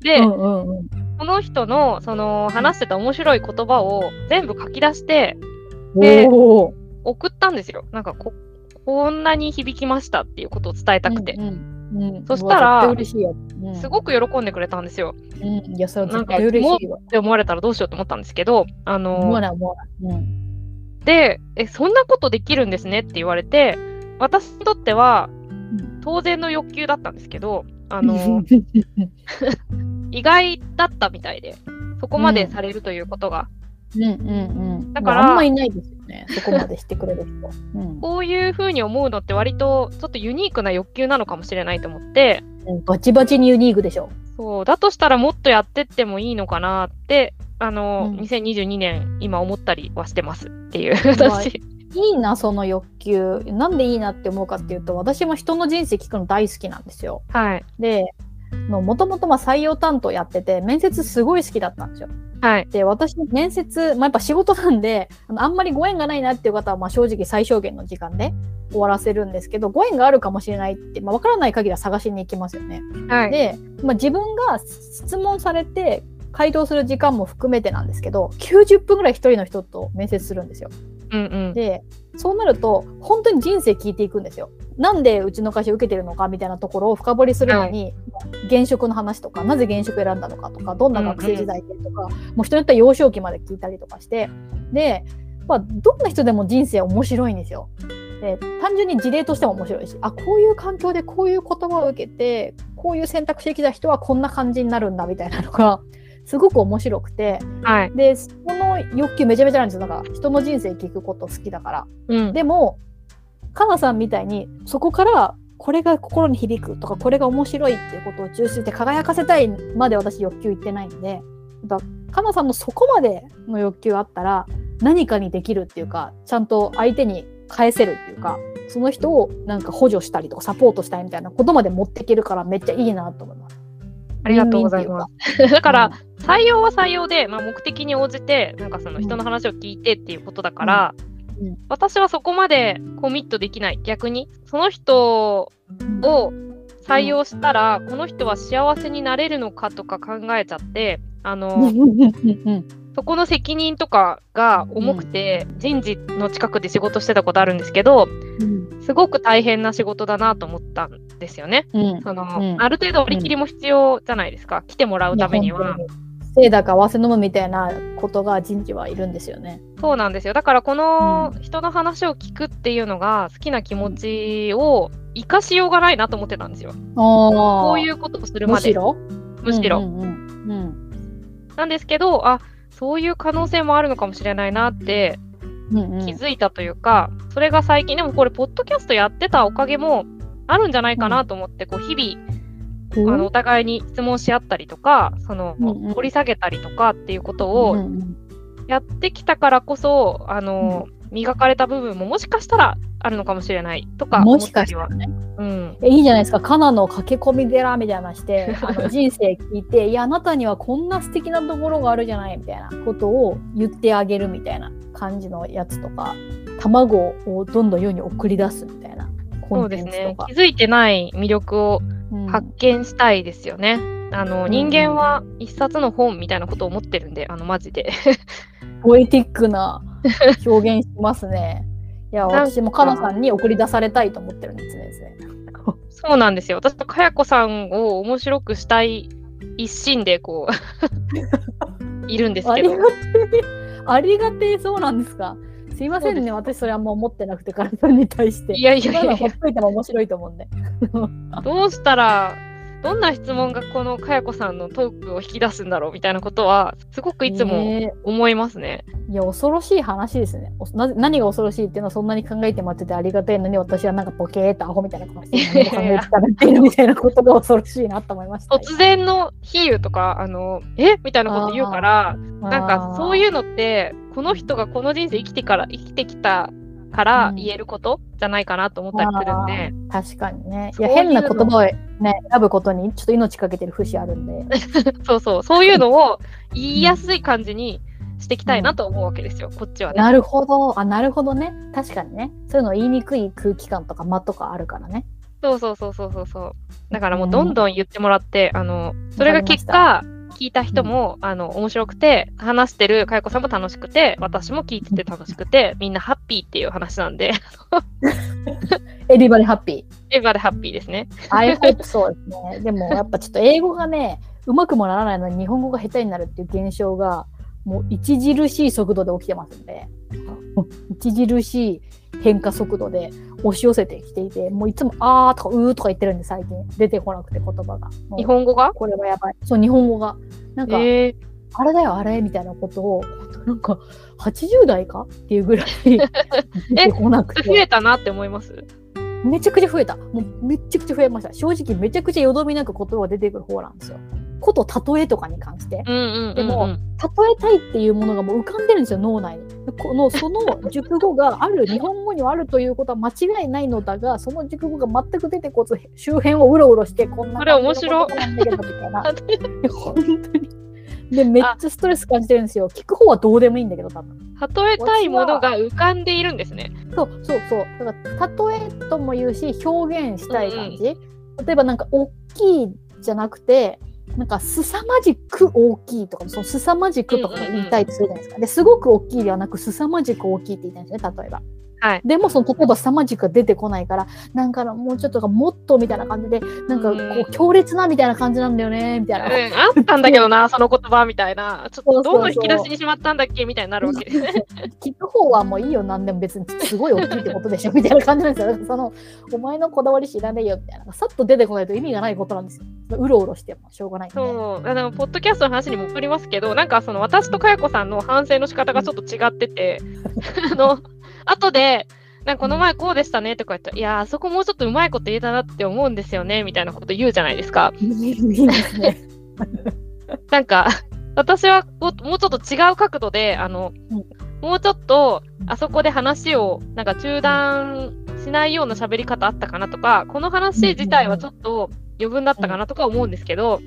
で、うんうんうん。この人のその話してた面白い言葉を全部書き出してで送ったんですよ。なんかここんなに響きましたっていうことを伝えたくて、うんうんうん。そしたらうん。すごく喜んでくれたんですよ。うん、いや、それは絶対嬉しいわ。って思われたらどうしようと思ったんですけど、あの。でえ、そんなことできるんですねって言われて、私にとっては当然の欲求だったんですけど、あの 意外だったみたいで、そこまでされるということが、うんうんうん。だからあんまいないですよね。そこまでしてくれる人。うんこういうふうに思うのって割とちょっとユニークな欲求なのかもしれないと思って、うん。バチバチにユニークでしょ。そうだとしたらもっとやってってもいいのかなって、あの、うん2022年今思ったりはしてますっていうまあ私。いいな、その欲求。なんでいいなって思うかっていうと、私も人の人生聞くの大好きなんですよ。はい。で、もともと採用担当やってて、面接すごい好きだったんですよ。はい。で、私、面接、まあ、やっぱ仕事なんで、あのあんまりご縁がないなっていう方は、まあ、正直最小限の時間で終わらせるんですけど、ご縁があるかもしれないって、まあ、わからない限りは探しに行きますよね。はい。で、まあ、自分が質問されて、回答する時間も含めてなんですけど、90分ぐらい一人の人と面接するんですよ。うんうん。で、そうなると、本当に人生聞いていくんですよ。なんでうちの会社受けてるのかみたいなところを深掘りするのに、現職の話とか、なぜ現職選んだのかとか、どんな学生時代でとか、もう人によっては幼少期まで聞いたりとかして、で、まあ、どんな人でも人生面白いんですよ。で単純に事例としても面白いしあこういう環境でこういう言葉を受けてこういう選択してきた人はこんな感じになるんだみたいなのがすごく面白くてはい。でその欲求めちゃめちゃあるんですよなんか人の人生聞くこと好きだから。うん。でもかなさんみたいにそこからこれが心に響くとかこれが面白いっていうことを抽出して輝かせたいまで私欲求言ってないんでやっぱかなさんのそこまでの欲求あったら何かにできるっていうかちゃんと相手に返せるっていうかその人をなんか補助したりとかサポートしたいみたいなことまで持っていけるからめっちゃいいなと思います。ありがとうございます。だ だから、採用は採用で、まあ、目的に応じて、なんかその人の話を聞いてっていうことだから、うん。うん。私はそこまでコミットできない。逆に、その人を採用したら、この人は幸せになれるのかとか考えちゃって、あの、うん。そこの責任とかが重くて、人事の近くで仕事してたことあるんですけど、うん。すごく大変な仕事だなと思ったんですよね。うんその、うんある程度割り切りも必要じゃないですか。来てもらうためには。せいだか合わせ飲むみたいなことが人事はいるんですよね。そうなんですよ。だからこの人の話を聞くっていうのが好きな気持ちを生かしようがないなと思ってたんですよ。ここういうことをするまで。むしろ？むしろ。うんうんうんなんですけど、あそういう可能性もあるのかもしれないなってうんうんうん気づいたというか、それが最近、でもこれ、ポッドキャストやってたおかげもあるんじゃないかなと思って、こう日々、あのお互いに質問し合ったりとか、その掘り下げたりとかっていうことうんをうん。やってきたからこそ、あの磨かれた部分ももしかしたらあるのかもしれないとか思もし。かしたらね。うん、えいいじゃないですか、カナの駆け込み寺みたいなして、あの人生聞いて、いや、あなたにはこんな素敵なところがあるじゃないみたいなことを言ってあげるみたいな感じのやつとか、卵をどんどん世に送り出すみたいなコンそうですテンツとか。。ね気づいてない魅力をうん発見したいですよね。あのん人間は一冊の本みたいなことを思ってるんで、あのマジで。ポエティックな 表現しますね。いや、なんか私もカナさんに送り出されたいと思ってるんですね。そうなんですよ。私とかやこさんを面白くしたい一心でこう いるんですけどありが。てえ。ありがてえ、そうなんですか？すいませんね、私それあんま思ってなくて、カナさんに対して。いやいやいやほっ、といても面白いと思うんで。どうしたら、どんな質問がこのかやこさんのトークを引き出すんだろうみたいなことは、すごくいつもね思いますね。いや、恐ろしい話ですね。おな何が恐ろしいっていうのはそんなに考えてもらっててありがたいのに、私はなんかボケーっとアホみたいな顔して考えてたらっていうみたいなことが恐ろしいなと思いました。突然の比喩とか、あの、え？みたいなこと言うから、なんかそうういうのって、この人がこの人生生きてから、生きてきたからうん言えることじゃないかなと思ったりするんで、確かにね。いや、変な言葉をね、選ぶことにちょっと命かけてる節あるんで。そうそう、そういうのを言いやすい感じにしていきたいなと思うわけですよ、こっちはね。なるほど。あ、なるほどね。確かにね。そういうの言いにくい空気感とか間とかあるからね。そうそうそうそうそうそう。だからもうどんどん言ってもらって、あの、それが結わ果、聞いた人も、あの面白くて、話してるかよこさんも楽しくて、私も聞いてて楽しくて、みんなハッピーっていう話なんで、エビバリハッピー。エヴァでハッピーですね。I hope そうですね。でもやっぱちょっと英語がね、うまくもならないのに日本語が下手になるっていう現象が、もう著しい速度で起きてますんで、著しい変化速度で押し寄せてきていて、もういつもあーとかうーとか言ってるんで最近出てこなくて言葉が。日本語が？これはやばい。そう、日本語が。なんか、えあれだよあれみたいなことを、なんか80代かっていうぐらい 出てこなくー、て。増えたなって思います？めちゃくちゃ増えた。もうめちゃくちゃ増えました。正直めちゃくちゃよどみなく言葉が出てくる方なんですよ。こと例えとかに関して。でも例えたいっていうものがもう浮かんでるんですよ、脳内に。このその熟語がある、日本語にはあるということは間違いないのだが、その熟語が全く出てこず、周辺をうろうろして、こんなそれ面白い感じのことなんだけど、みたいな。い や本当に。で、めっちゃストレス感じてるんですよ。聞く方はどうでもいいんだけど、多分。例えたいものが浮かんでいるんですね。そうそうそう。だから、例えとも言うし、表現したい感じ。例えば、なんか、大きいじゃなくて、なんか、凄まじく大きいとか、その凄まじくとか言いたいとするじゃないですか。で、すごく大きいではなく、凄まじく大きいって言いたいんですね、例えば。はい。でも、その、例えば、凄まじくが出てこないから、なんか、もうちょっと、もっとみたいな感じで、なんか、こう強烈なみたいな感じなんだよね、みたいな。うん、あったんだけどな、その言葉みたいな。ちょっとどんどん引き出しにしまったんだっけみたいになるわけですね。聞く方はもういいよ、なんでも別にすごい大きいってことでしょ、みたいな感じなんですよ。その、お前のこだわり知らねえよ、みたいな。さっと出てこないと意味がないことなんですよ。うろうろしてもしょうがないんで。そう、あのポッドキャストの話に戻りますけど、なんかその私とかやこさんの反省の仕方がちょっと違ってて、あの、後で、なんかこの前こうでしたねとか言ったら、いやー、あそこもうちょっとうまいこと言えたなって思うんですよね、みたいなこと言うじゃないですか。なんか、私はももうちょっと違う角度で、あの、うん。もうちょっと、あそこで話を、なんか中断しないような喋り方あったかなとか、この話自体はちょっと余分だったかなとか思うんですけど、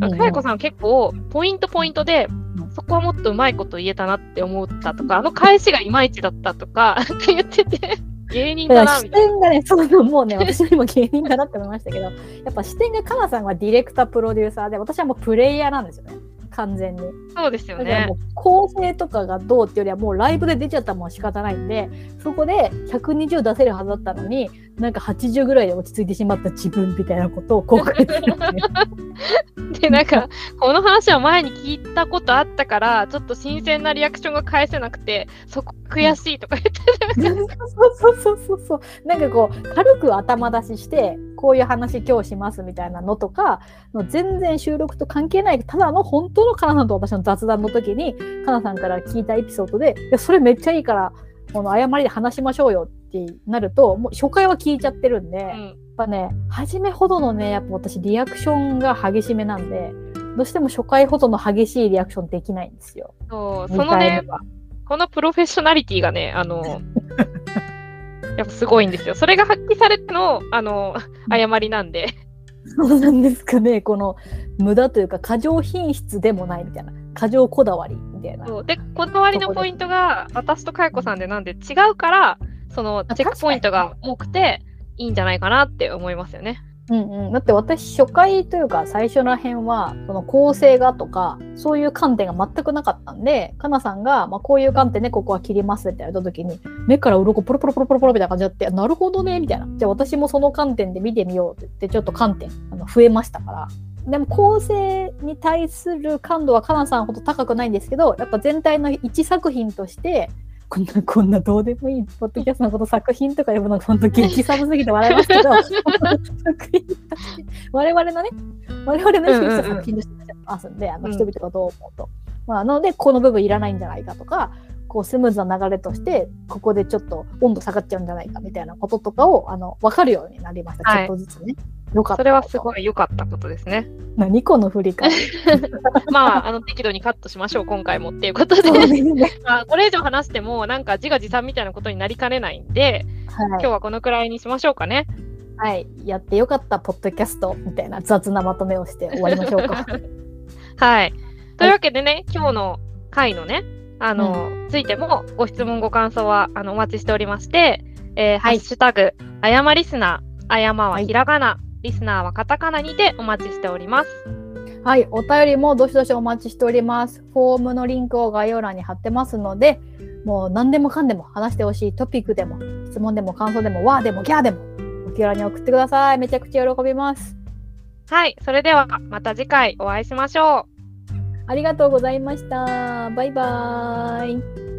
かやこさんは結構、ポイントポイントでうん、そこはもっとうまいこと言えたなって思ったとか、あの返しがいまいちだったとか、って言ってて、芸人だなみたいな。点がね、そうもうね、私も今芸人だなって思いましたけど、やっぱ視点がかなさんはディレクター、プロデューサーで、私はもうプレイヤーなんですよね。完全に。そうですよね。構成とかがどうっていうよりはもうライブで出ちゃったもん仕方ないんでそこで120出せるはずだったのになんか80ぐらいで落ち着いてしまった自分みたいなことを後悔する で、なんか、この話は前に聞いたことあったから、ちょっと新鮮なリアクションが返せなくて、そこ悔しいとか言って、そうそうそうそうそう。なんかこう軽く頭出ししてこういう話今日しますみたいなのとかの全然収録と関係ないただの本当のかなさんと私の雑談の時にかなさんから聞いたエピソードでいやそれめっちゃいいからこの誤りで話しましょうよってなるともう初回は聞いちゃってるんで、やっうん、ぱね初めほどのねやっぱ私リアクションが激しめなんでどうしても初回ほどの激しいリアクションできないんですよ。そう、そ二のねこのプロフェッショナリティがね、あの、やっぱすごいんですよ。それが発揮されての、あの、誤りなんで。そうなんですかね、この無駄というか、過剰品質でもないみたいな、過剰こだわりみたいな。そうで、こだわりのポイントが、私とかやこさんでなんで違うから、そのチェックポイントが多くていいんじゃないかなって思いますよね。うんうん、だって私、初回というか、最初の辺は、その構成がとか、そういう観点が全くなかったんで、かなさんが、まあ、こういう観点でここは切りますって言われた時に、目から鱗ポロポロポロポロポロみたいな感じになって、なるほどね、みたいな。じゃあ私もその観点で見てみようって言って、ちょっと観点あの増えましたから。でも構成に対する感度はかなさんほど高くないんですけど、やっぱ全体の一作品として、こんな、こんなどうでもいい、ポッドキャストのこと作品とか呼ぶのが本当激寒すぎて笑いますけど、作 品我々のね、我々の意識した作品としてますんで、あのうん人々がどう思うと。まあ、なので、この部分いらないんじゃないかとか、こうスムーズな流れとして、ここでちょっと温度下がっちゃうんじゃないかみたいなこととかを、あの、分かるようになりました。はいちょっとずつね。よかった。それはすごい良かったことですね。何この振り返り。まあ、あの適度にカットしましょう、今回もっていうことで、まあ、これ以上話しても、なんか自画自賛みたいなことになりかねないんで、はい今日はこのくらいにしましょうかね。はい。やってよかった、ポッドキャストみたいな雑なまとめをして終わりましょうか。はい。というわけでね、今日の回のね、あの、ついてもご質問、ご感想はあのお待ちしておりまして、えーハッシュタグ、あやまリスナー、あやまはひらがな、リスナーはカタカナにてお待ちしております。はい、お便りもどしどしお待ちしております。フォームのリンクを概要欄に貼ってますので、もう何でもかんでも話してほしいトピックでも、質問でも感想でも、わーでもギャーでも、お気軽に送ってください。めちゃくちゃ喜びます。はい、それではまた次回お会いしましょう。ありがとうございました。バイバーイ。